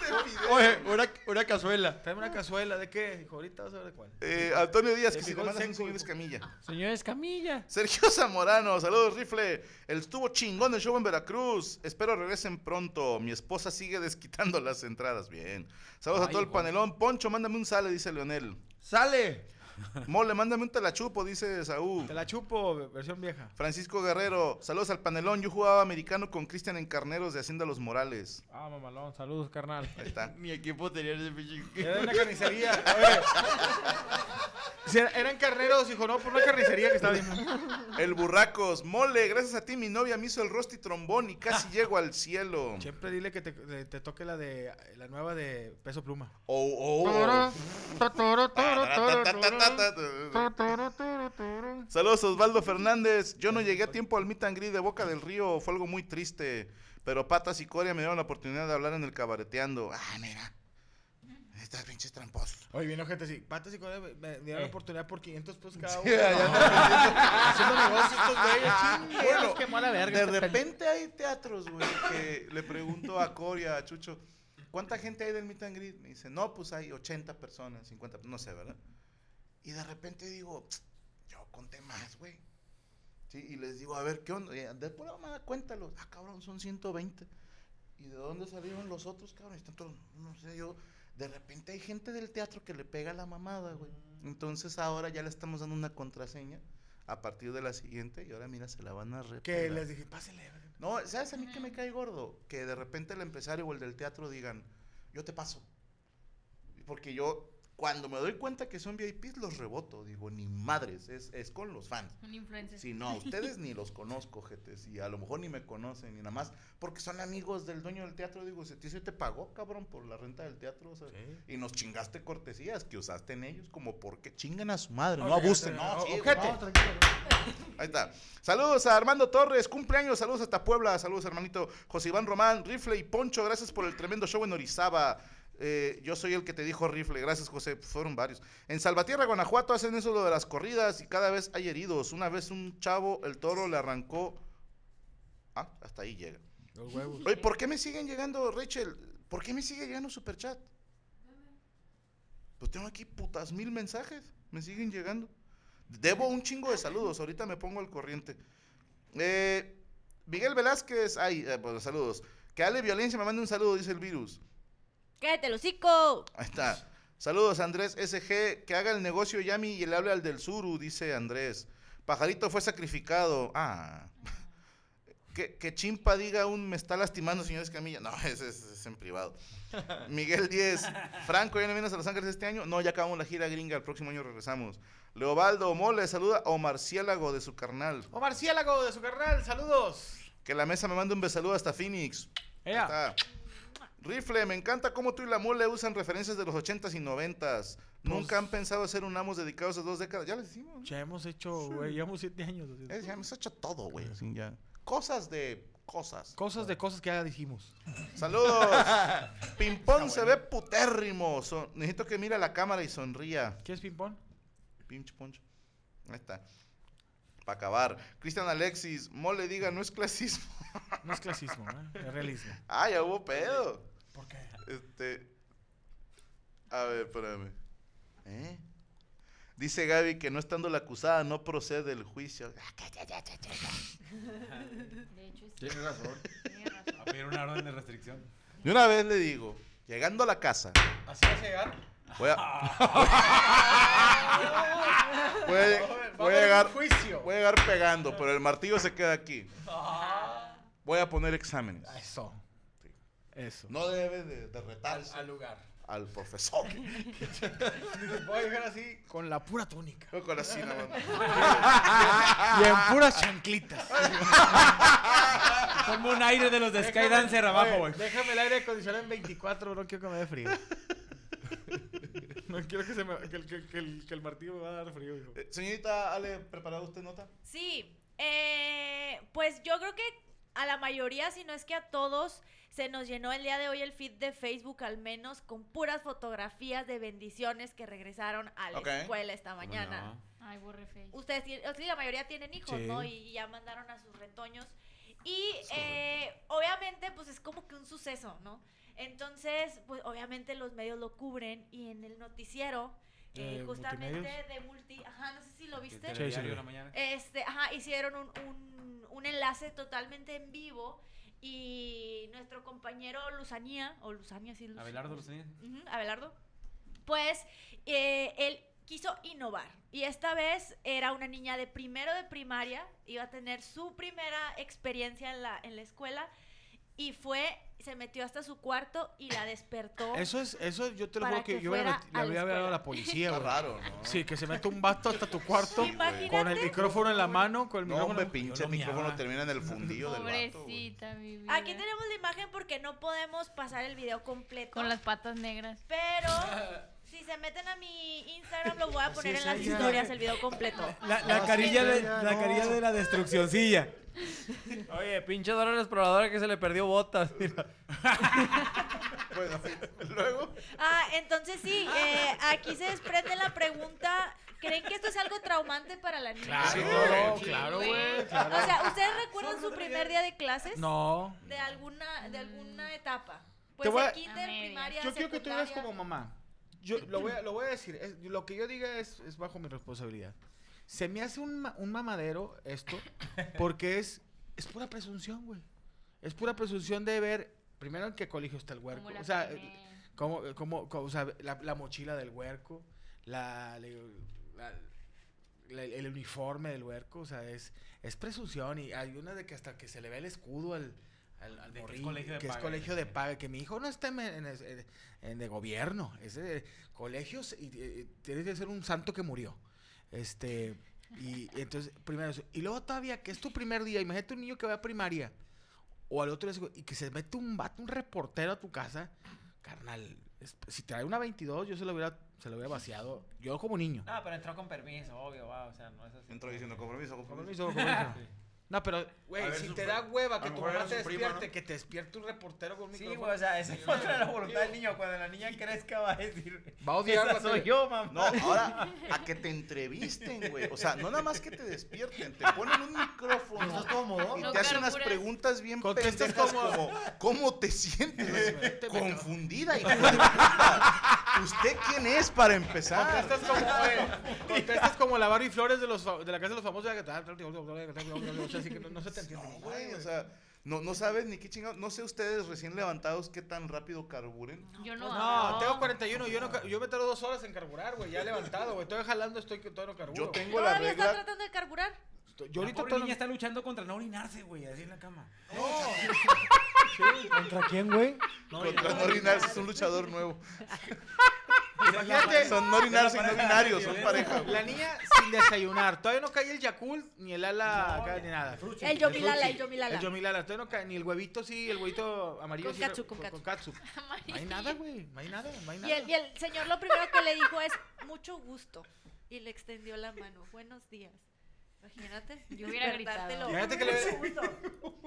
[SPEAKER 7] de...
[SPEAKER 8] Oye, una, una cazuela.
[SPEAKER 7] Tráeme una cazuela, ¿de qué? Dijo, ahorita vas a ver de cuál.
[SPEAKER 3] Eh, Antonio Díaz, que si le mandas un señor. Escamilla.
[SPEAKER 6] Señor Escamilla.
[SPEAKER 3] Sergio Zamorano, saludos rifle. El estuvo chingón el show en Veracruz. Espero regresen pronto. Mi esposa sigue desquitando las entradas. Bien. Saludos a todo el panelón. Poncho, mándame un sale, dice Leonel.
[SPEAKER 8] ¡Sale!
[SPEAKER 3] Mole, mándame un telachupo, dice Saúl.
[SPEAKER 7] Te la chupo, versión vieja.
[SPEAKER 3] Francisco Guerrero, saludos al panelón. Yo jugaba americano con Cristian en Carneros de Hacienda Los Morales.
[SPEAKER 4] Ah, mamalón, saludos, carnal.
[SPEAKER 3] Ahí está.
[SPEAKER 8] Mi equipo tenía ese pinche.
[SPEAKER 7] Era una carnicería. Oye. Si era- eran carneros, hijo, no, por una carnicería que estaba bien.
[SPEAKER 3] El Burracos, mole, gracias a ti mi novia me hizo el rosti trombón y casi llego al cielo.
[SPEAKER 7] Siempre dile que te, te- te toque la de la nueva de peso pluma.
[SPEAKER 3] Oh, oh. Saludos Osvaldo Fernández. Yo no llegué a tiempo al meet and greet de Boca del Río, fue algo muy triste. Pero Patas y Coria me dieron la oportunidad de hablar en el cabareteando. Ah, mira. Estas pinches tramposos.
[SPEAKER 7] Oye, bien, gente, sí. Patas y Corea me, dieron la oportunidad por 500 pesos cada uno.
[SPEAKER 3] Sí, ya anda
[SPEAKER 7] Haciendo negocios estos güeyes. chingue,
[SPEAKER 3] Bueno,
[SPEAKER 7] los quemó a la verga.
[SPEAKER 3] De
[SPEAKER 7] este
[SPEAKER 3] repente hay teatros, güey, que le pregunto a Coria, a Chucho, ¿cuánta gente hay del meet and greet? Me dice, no, pues hay 80 personas, 50, no sé, ¿verdad? Y de repente digo, yo conté más, güey. Sí, y les digo, a ver, ¿qué onda? Y después la mamá, cuéntalos. Ah, cabrón, son 120. ¿Y de dónde salieron los otros, cabrón? Están todos, no sé, yo... De repente hay gente del teatro que le pega la mamada, güey. Entonces ahora ya le estamos dando una contraseña a partir de la siguiente y ahora mira, se la van a repetir.
[SPEAKER 7] Que les dije, pásenle.
[SPEAKER 3] No, ¿sabes a mí que me cae gordo? Que de repente el empresario o el del teatro digan, yo te paso. Porque yo, cuando me doy cuenta que son VIPs, los reboto. Digo, ni madres, es, es con los fans.
[SPEAKER 2] Un influencer.
[SPEAKER 3] Si no, a ustedes ni los conozco, jetes, y a lo mejor ni me conocen, ni nada más, porque son amigos del dueño del teatro, digo, ¿se te, se te pagó, cabrón, por la renta del teatro? O sea, y nos chingaste cortesías que usaste en ellos, como porque chingan a su madre, no abusen, no,
[SPEAKER 7] o-
[SPEAKER 3] sí,
[SPEAKER 7] ojete.
[SPEAKER 3] güey.
[SPEAKER 5] No, tranquilo.
[SPEAKER 3] Ahí está. Saludos a Armando Torres, cumpleaños, saludos hasta Puebla, saludos hermanito José Iván Román, Rifle y Poncho, gracias por el tremendo show en Orizaba. Eh, yo soy el que te dijo Rifle, gracias José, fueron varios. En Salvatierra, Guanajuato, hacen eso lo de las corridas y cada vez hay heridos. Una vez un chavo, el toro le arrancó... Ah, hasta ahí llega.
[SPEAKER 7] Los huevos.
[SPEAKER 3] Oye, ¿por qué me siguen llegando, Rachel? ¿Por qué me sigue llegando superchat? Pues tengo aquí putas mil mensajes. Me siguen llegando. Debo un chingo de saludos. Ahorita me pongo al corriente. Eh, Miguel Velázquez. Ay, eh, pues, saludos. Que Ale Violencia me mande un saludo, dice el virus.
[SPEAKER 1] ¡Cállate el hocico!
[SPEAKER 3] Ahí está. Saludos, Andrés SG. Que haga el negocio Yami y le hable al del Suru, dice Andrés. Pajarito fue sacrificado. Ah. Que, que Chimpa diga un me está lastimando, señor Escamilla. No, ese es, es en privado. Miguel 10. Franco, ¿ya no vienes a Los Ángeles este año? No, ya acabamos la gira gringa. El próximo año regresamos. Leobaldo Mole saluda a Omar Ciélago de su carnal.
[SPEAKER 7] Omar Ciélago de su carnal, saludos.
[SPEAKER 3] Que la mesa me mande un besaludo hasta Phoenix. Ahí está. Rifle, me encanta cómo tú y la mole usan referencias de los 80s y 90s. Nunca han pensado hacer un amos dedicados a dos décadas. Ya les decimos.
[SPEAKER 7] Ya hemos hecho, güey, llevamos siete años. así.
[SPEAKER 3] Ya hemos hecho todo, güey. así ya. Cosas de cosas.
[SPEAKER 7] Cosas de cosas que ya dijimos.
[SPEAKER 3] Saludos. Pimpón se ve putérrimo. Son- necesito que mire a la cámara y sonría.
[SPEAKER 7] ¿Qué es ping-pong?
[SPEAKER 3] Pinche poncho. Ahí está. Para acabar. Cristian Alexis, mole diga, no es clasismo.
[SPEAKER 7] No es clasismo, ¿eh? es realismo.
[SPEAKER 3] ah, ya hubo pedo.
[SPEAKER 7] ¿Por qué?
[SPEAKER 3] Este. A ver, espérame. ¿Eh? Dice Gaby que no estando la acusada no procede el juicio.
[SPEAKER 2] De hecho, sí.
[SPEAKER 8] Tienes razón.
[SPEAKER 2] Tiene razón.
[SPEAKER 6] A pedir una orden de restricción.
[SPEAKER 3] De una vez le digo, llegando a la casa,
[SPEAKER 7] ¿Así vas a llegar?
[SPEAKER 3] Voy a. voy a, voy a llegar. Voy a llegar pegando, pero el martillo se queda aquí. Voy a poner exámenes.
[SPEAKER 7] Eso. Eso.
[SPEAKER 3] No debe de, de retarse
[SPEAKER 7] Al lugar.
[SPEAKER 3] al profesor.
[SPEAKER 7] Voy a llegar así con la pura túnica.
[SPEAKER 3] No con nada más.
[SPEAKER 7] Y en puras chanclitas.
[SPEAKER 6] Ponme un aire de los de Skydancer abajo, güey.
[SPEAKER 7] Déjame el aire acondicionado en 24, no quiero que me dé frío. No quiero que, se me, que, el- que- que el, que el martillo me va a dar frío, hijo.
[SPEAKER 3] Eh, Señorita Ale, ¿preparado usted nota?
[SPEAKER 1] Sí, eh, pues yo creo que a la mayoría, si no es que a todos, se nos llenó el día de hoy el feed de Facebook al menos con puras fotografías de bendiciones que regresaron a la
[SPEAKER 3] Ok.
[SPEAKER 1] escuela esta mañana.
[SPEAKER 2] Ay, borre face.
[SPEAKER 1] Ustedes, sí, la mayoría tienen hijos,
[SPEAKER 7] Sí.
[SPEAKER 1] ¿no? Y ya mandaron a sus retoños. Y eh, obviamente, pues es como que un suceso, ¿no? Entonces, pues obviamente los medios lo cubren y en el noticiero, eh,
[SPEAKER 7] Eh,
[SPEAKER 1] justamente
[SPEAKER 7] ¿multimedios?
[SPEAKER 1] de multi, ajá, no sé si lo viste.
[SPEAKER 7] sí, sí.
[SPEAKER 6] de la mañana.
[SPEAKER 1] Este, ajá, hicieron un, un, un enlace totalmente en vivo y nuestro compañero Luzanía, o Luzania, sí, Luz-
[SPEAKER 6] Abelardo
[SPEAKER 1] Luz-
[SPEAKER 6] Luzanía.
[SPEAKER 1] Ujú, Abelardo, pues eh, él quiso innovar y esta vez era una niña de primero de primaria, iba a tener su primera experiencia en la, en la escuela y fue, se metió hasta su cuarto y la despertó.
[SPEAKER 7] Eso es, eso yo te lo juro que,
[SPEAKER 1] que
[SPEAKER 7] yo le
[SPEAKER 1] a la
[SPEAKER 7] habría hablado a la policía,
[SPEAKER 3] Está raro, ¿no?
[SPEAKER 7] Sí, que se mete un vato hasta tu cuarto
[SPEAKER 1] Imagínate.
[SPEAKER 7] con el micrófono en la mano, con el
[SPEAKER 3] No,
[SPEAKER 7] micrófono.
[SPEAKER 3] pinche
[SPEAKER 7] lo
[SPEAKER 3] micrófono
[SPEAKER 7] miaba.
[SPEAKER 3] termina en el fundillo del vato.
[SPEAKER 2] Pobrecita, mi vida.
[SPEAKER 1] Aquí tenemos la imagen porque no podemos pasar el video completo.
[SPEAKER 2] Con las patas negras.
[SPEAKER 1] Pero si se meten a mi Instagram lo voy a poner en las historias el video completo.
[SPEAKER 6] La, carilla
[SPEAKER 5] sí,
[SPEAKER 6] de
[SPEAKER 5] ya,
[SPEAKER 6] la
[SPEAKER 5] no.
[SPEAKER 6] carilla de la destruccioncilla. Oye, pinche Dora la exploradora que se le perdió botas. Mira.
[SPEAKER 3] Bueno, luego.
[SPEAKER 1] Ah, entonces sí, eh, aquí se desprende la pregunta. ¿Creen que esto es algo traumante para la niña?
[SPEAKER 7] Claro,
[SPEAKER 3] Sí,
[SPEAKER 7] claro,
[SPEAKER 2] güey.
[SPEAKER 7] claro.
[SPEAKER 1] O sea, ¿ustedes recuerdan su primer día de clases?
[SPEAKER 7] No.
[SPEAKER 1] De alguna, de alguna etapa.
[SPEAKER 7] Te
[SPEAKER 1] Pues
[SPEAKER 7] voy a-
[SPEAKER 1] de kinder, primaria,
[SPEAKER 7] Yo quiero que tú
[SPEAKER 1] secundaria.
[SPEAKER 7] como mamá. Yo lo voy a, lo voy a decir. es- lo que yo diga es, es bajo mi responsabilidad. Se me hace un, ma- un mamadero esto porque es, es pura presunción, güey. Es pura presunción de ver, primero en qué colegio está el huerco.
[SPEAKER 2] Como la
[SPEAKER 7] O sea,
[SPEAKER 2] tiene.
[SPEAKER 7] como, como, como, o sea, la, la mochila del huerco, la, la- la- el uniforme del huerco, o sea, es, es presunción y hay una de que hasta que se le ve el escudo al, al, al
[SPEAKER 6] De que es
[SPEAKER 7] morrillo,
[SPEAKER 6] colegio de
[SPEAKER 7] que es
[SPEAKER 6] paga,
[SPEAKER 7] colegio de paga, que mi hijo no está en, en- en- en de gobierno, es de colegios y, y- tiene que ser un santo que murió. Este, y, entonces, primero eso. Y luego todavía, que es tu primer día, imagínate un niño que va a primaria o al otro día, y que se mete un vato, un reportero a tu casa, carnal, es- si trae una 22, yo se lo hubiera, se lo hubiera vaciado, yo como niño.
[SPEAKER 6] Ah, pero entró con permiso, obvio, va, o sea, no es así.
[SPEAKER 3] Entró diciendo compromiso, compromiso.
[SPEAKER 7] Compromiso, compromiso. No, pero, güey, si te da hueva que tu mamá te
[SPEAKER 8] prima,
[SPEAKER 7] despierte,
[SPEAKER 8] ¿no?
[SPEAKER 7] que te despierte un reportero con un
[SPEAKER 6] Sí,
[SPEAKER 7] micrófono.
[SPEAKER 6] güey, o sea, es en contra de la voluntad del niño. Cuando la niña crezca va a decir,
[SPEAKER 7] Va a odiar
[SPEAKER 6] esa soy
[SPEAKER 7] tele".
[SPEAKER 6] yo, mamá.
[SPEAKER 3] No, ahora a que te entrevisten, güey. O sea, no nada más que te despierten, te ponen un micrófono
[SPEAKER 5] ¿Estás cómodo?
[SPEAKER 3] y
[SPEAKER 2] No
[SPEAKER 3] te hacen unas preguntas bien
[SPEAKER 7] Contestas
[SPEAKER 3] pendejas
[SPEAKER 7] como-
[SPEAKER 3] ¿cómo te sientes? Confundida, hijo de puta. ¿Usted quién es para empezar?
[SPEAKER 7] Contestas como, güey, contestas como la Barbie Flores de, los, de la casa de los famosos. O sea, así que no, no se te entiende.
[SPEAKER 3] No, güey, o sea, no, no sabes ni qué chingados. No sé ustedes recién levantados qué tan rápido carburen.
[SPEAKER 2] Yo no.
[SPEAKER 7] No, tengo 41, yo, no, yo me tardo dos horas en carburar, güey, ya levantado, güey, estoy jalando, estoy que todavía no carburo.
[SPEAKER 3] Yo tengo la
[SPEAKER 1] Todavía está
[SPEAKER 3] regla.
[SPEAKER 1] tratando de carburar.
[SPEAKER 7] Estoy- yo
[SPEAKER 6] La
[SPEAKER 7] ahorita
[SPEAKER 6] pobre niña
[SPEAKER 7] no-
[SPEAKER 6] está luchando contra no orinarse, güey, así en la cama.
[SPEAKER 5] ¿Contra quién, güey?
[SPEAKER 3] Contra no orinarse, es un luchador nuevo.
[SPEAKER 7] Imagínate,
[SPEAKER 3] Son no orinarse y no binarios, son pareja. güey.
[SPEAKER 7] la niña sin desayunar, todavía no cae el Yakult, ni el ala acá, ni nada.
[SPEAKER 1] El Yomilala, el Yomilala.
[SPEAKER 7] El Yomilala, todavía no cae, ni el huevito sí, el huevito amarillo
[SPEAKER 1] Con
[SPEAKER 7] sí,
[SPEAKER 1] catsup, con
[SPEAKER 7] con,
[SPEAKER 1] catsup.
[SPEAKER 7] No hay nada, güey, no hay nada, no hay
[SPEAKER 1] Y
[SPEAKER 7] nada.
[SPEAKER 1] el, y el señor lo primero que le dijo es, mucho gusto. Y le extendió la mano. Buenos días. Imagínate.
[SPEAKER 2] Yo hubiera gritado.
[SPEAKER 7] Imagínate que le
[SPEAKER 1] Mucho gusto.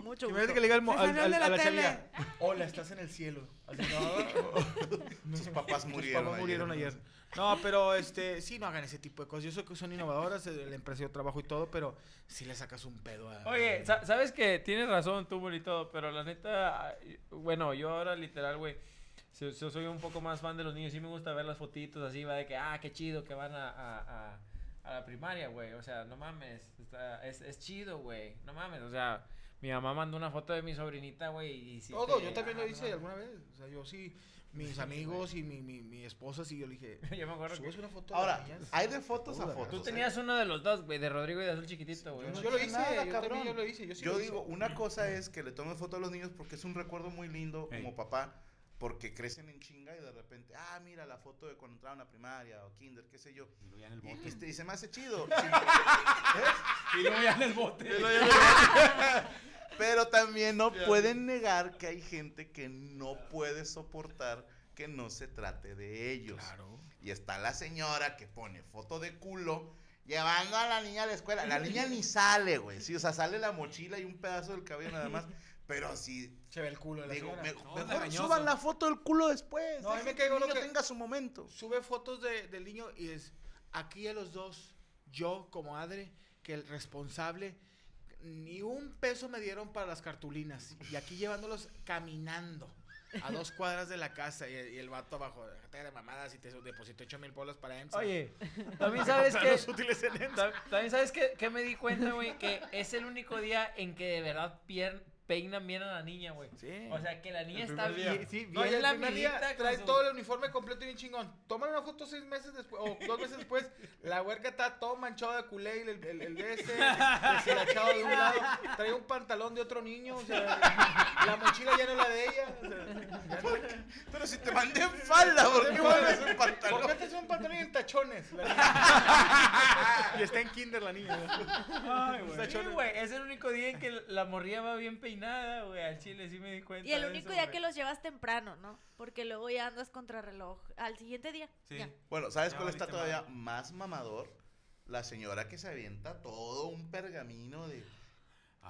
[SPEAKER 1] Mucho
[SPEAKER 7] Imagínate que le diga al, al- al- a la hola, estás en el cielo. Así, no,
[SPEAKER 3] Tus papás murieron.
[SPEAKER 7] papás murieron ayer. No, pero este, sí, no hagan ese tipo de cosas. Yo sé que son innovadoras, eh, la empresa de trabajo y todo, pero sí le sacas un pedo a.
[SPEAKER 6] Oye, sa- ¿sabes que Tienes razón tú, y todo, pero la neta, bueno, yo ahora literal, güey, so- soy un poco más fan de los niños. Sí me gusta ver las fotitos así, va de que, ah, qué chido que van a, a, a- a la primaria, güey. O sea, no mames, está- es, es chido, güey. No mames, o sea, mi mamá mandó una foto de mi sobrinita, güey, y sí.
[SPEAKER 7] Todo,
[SPEAKER 6] te-
[SPEAKER 7] yo también
[SPEAKER 6] ah,
[SPEAKER 7] lo
[SPEAKER 6] no
[SPEAKER 7] hice alguna vez. O sea, yo sí, mis amigos y mi, mi, mi esposa, sí, yo le dije,
[SPEAKER 6] Yo me acuerdo
[SPEAKER 7] ¿subes
[SPEAKER 6] que
[SPEAKER 7] una foto
[SPEAKER 3] Ahora, hay de fotos a fotos.
[SPEAKER 6] tú
[SPEAKER 3] ¿eh?
[SPEAKER 6] tenías uno de los dos, güey, de Rodrigo y de Azul chiquitito, güey.
[SPEAKER 3] Yo
[SPEAKER 7] Yo lo hice,
[SPEAKER 3] nada,
[SPEAKER 7] yo
[SPEAKER 3] cabrón.
[SPEAKER 7] yo lo hice. Yo, sí
[SPEAKER 3] Yo
[SPEAKER 7] lo
[SPEAKER 3] digo,
[SPEAKER 7] hice.
[SPEAKER 3] una cosa es que le tomes foto a los niños porque es un recuerdo muy lindo como papá, porque crecen en chinga y de repente, ah, mira la foto de cuando entraron a primaria o kinder, qué sé yo.
[SPEAKER 6] Y ya en el bote.
[SPEAKER 3] y te- y se me hace chido.
[SPEAKER 6] Y luego ya en el bote.
[SPEAKER 3] Pero también no pueden negar que hay gente que no puede soportar que no se trate de ellos.
[SPEAKER 7] Claro.
[SPEAKER 3] Y está la señora que pone foto de culo llevando a la niña a la escuela. La niña ni sale, güey. Sí, o sea, sale la mochila y un pedazo del cabello nada más. Pero si
[SPEAKER 7] Se ve el culo de la
[SPEAKER 3] digo,
[SPEAKER 7] señora.
[SPEAKER 3] me-
[SPEAKER 6] No,
[SPEAKER 3] mejor suban la foto del culo después.
[SPEAKER 7] No, a mí me
[SPEAKER 3] que
[SPEAKER 7] caigo
[SPEAKER 3] el
[SPEAKER 7] lo
[SPEAKER 3] niño
[SPEAKER 7] que-
[SPEAKER 3] tenga su momento.
[SPEAKER 7] Sube fotos de- del niño y es aquí a los dos, yo como madre, que el responsable, ni un peso me dieron para las cartulinas. Y aquí llevándolos caminando a dos cuadras de la casa y, y el vato abajo, déjate de mamadas y te deposito 8 mil bolas para EMSA.
[SPEAKER 6] Oye, también sabes que...
[SPEAKER 7] los útiles en EMSA.
[SPEAKER 6] También sabes que, que me di cuenta, güey, que es el único día en que de verdad pier- peinan bien a la niña, güey.
[SPEAKER 7] Sí.
[SPEAKER 6] O sea, que la niña
[SPEAKER 8] El
[SPEAKER 6] está bien, sí,
[SPEAKER 7] No,
[SPEAKER 6] bien
[SPEAKER 7] el día
[SPEAKER 6] con
[SPEAKER 7] trae
[SPEAKER 6] su-
[SPEAKER 7] todo el uniforme completo y bien chingón. Toman una foto seis meses después, o dos meses después, la huerca está todo manchado de culé y el, el, el de ese, deshilachado de un lado, trae un pantalón de otro niño, o sea, la mochila ya no es la de ella. O sea, no-
[SPEAKER 3] Pero si te mandé en falda, ¿por qué pones un
[SPEAKER 7] ¿Por
[SPEAKER 3] pantalón?
[SPEAKER 7] qué te haces un pantalón y en tachones? la niña? y está en kinder la niña.
[SPEAKER 6] Ay, güey. Sí, güey, es el único día en que la morría va bien peinada, güey. Al chile sí me di cuenta.
[SPEAKER 1] Y el
[SPEAKER 6] de
[SPEAKER 1] único
[SPEAKER 6] eso,
[SPEAKER 1] día que los llevas temprano, ¿no? Porque luego ya andas contra reloj. Al siguiente día.
[SPEAKER 6] Sí.
[SPEAKER 1] ya.
[SPEAKER 3] Bueno, ¿sabes
[SPEAKER 6] Ya
[SPEAKER 3] cuál está todavía más mamador? La señora que se avienta todo un pergamino de...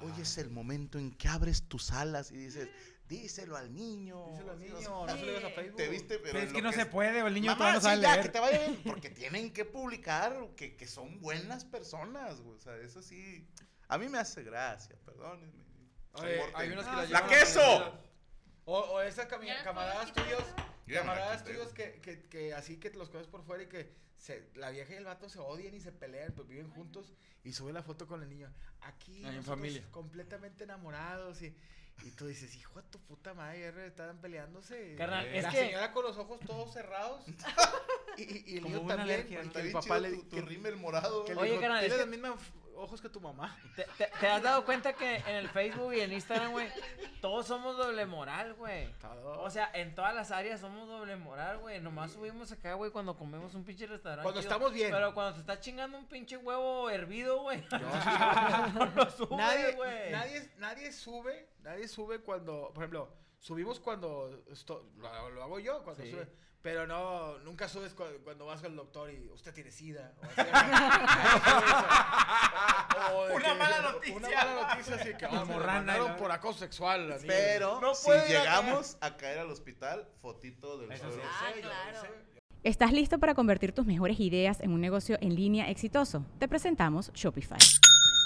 [SPEAKER 3] Hoy es el momento en que abres tus alas y dices, díselo al niño.
[SPEAKER 7] Díselo al niño,
[SPEAKER 3] o
[SPEAKER 7] no se lo digas a Facebook.
[SPEAKER 3] Te viste, pero,
[SPEAKER 6] Pero es que no se
[SPEAKER 3] es-
[SPEAKER 6] puede, el niño
[SPEAKER 3] Mamá,
[SPEAKER 6] todavía no
[SPEAKER 3] sí,
[SPEAKER 6] sabe
[SPEAKER 3] ya,
[SPEAKER 6] leer.
[SPEAKER 3] que te vaya bien, porque tienen que publicar que, que son buenas personas, güey. O sea, eso sí, a mí me hace gracia, perdónenme.
[SPEAKER 7] Oye,
[SPEAKER 8] hay que las
[SPEAKER 3] ¡La queso!
[SPEAKER 8] la
[SPEAKER 7] O, o esas camaradas
[SPEAKER 2] quitar,
[SPEAKER 7] tuyos
[SPEAKER 3] la
[SPEAKER 7] camaradas tuyos que, que, que así que los conoces por fuera y que se, la vieja y el vato se odian y se pelean, pues viven juntos y suben la foto con el niño. Aquí
[SPEAKER 8] en familia.
[SPEAKER 7] completamente enamorados y, y tú dices, hijo de tu puta madre, estaban peleándose.
[SPEAKER 6] Carnal,
[SPEAKER 7] la
[SPEAKER 6] es que-
[SPEAKER 7] señora con los ojos todos cerrados y, y- y el niño también.
[SPEAKER 4] alergia,
[SPEAKER 7] y
[SPEAKER 4] ¿no?
[SPEAKER 7] que
[SPEAKER 3] Está
[SPEAKER 7] el papá
[SPEAKER 3] chido
[SPEAKER 7] le
[SPEAKER 3] tu, tu rímel morado.
[SPEAKER 7] que le
[SPEAKER 3] güey.
[SPEAKER 6] Oye,
[SPEAKER 7] dijo,
[SPEAKER 6] carnal, es que-
[SPEAKER 7] ojos que tu mamá.
[SPEAKER 6] ¿Te, te- te has dado cuenta que en el Facebook y en Instagram, güey, todos somos doble moral, güey? O sea, en todas las áreas somos doble moral, güey. Nomás subimos acá, güey, cuando comemos un pinche restaurante.
[SPEAKER 7] Cuando
[SPEAKER 6] chido.
[SPEAKER 7] estamos bien.
[SPEAKER 6] Pero cuando te está chingando un pinche huevo hervido, güey. No lo subes,
[SPEAKER 7] nadie,
[SPEAKER 6] güey.
[SPEAKER 7] nadie, nadie sube, nadie sube cuando, por ejemplo, subimos cuando esto, lo, lo hago yo cuando
[SPEAKER 6] Sí.
[SPEAKER 7] sube, pero no, nunca subes cu- cuando vas al doctor y usted tiene sida. O así, o
[SPEAKER 4] Una
[SPEAKER 7] que-
[SPEAKER 4] mala noticia.
[SPEAKER 7] Una mala noticia, así que oh,
[SPEAKER 4] ¿no?
[SPEAKER 7] por acoso sexual.
[SPEAKER 3] Pero
[SPEAKER 6] No
[SPEAKER 3] si llegamos a caer al hospital, fotito del
[SPEAKER 6] Eso sí.
[SPEAKER 1] Ah, claro.
[SPEAKER 10] ¿Estás listo para convertir tus mejores ideas en un negocio en línea exitoso? Te presentamos Shopify.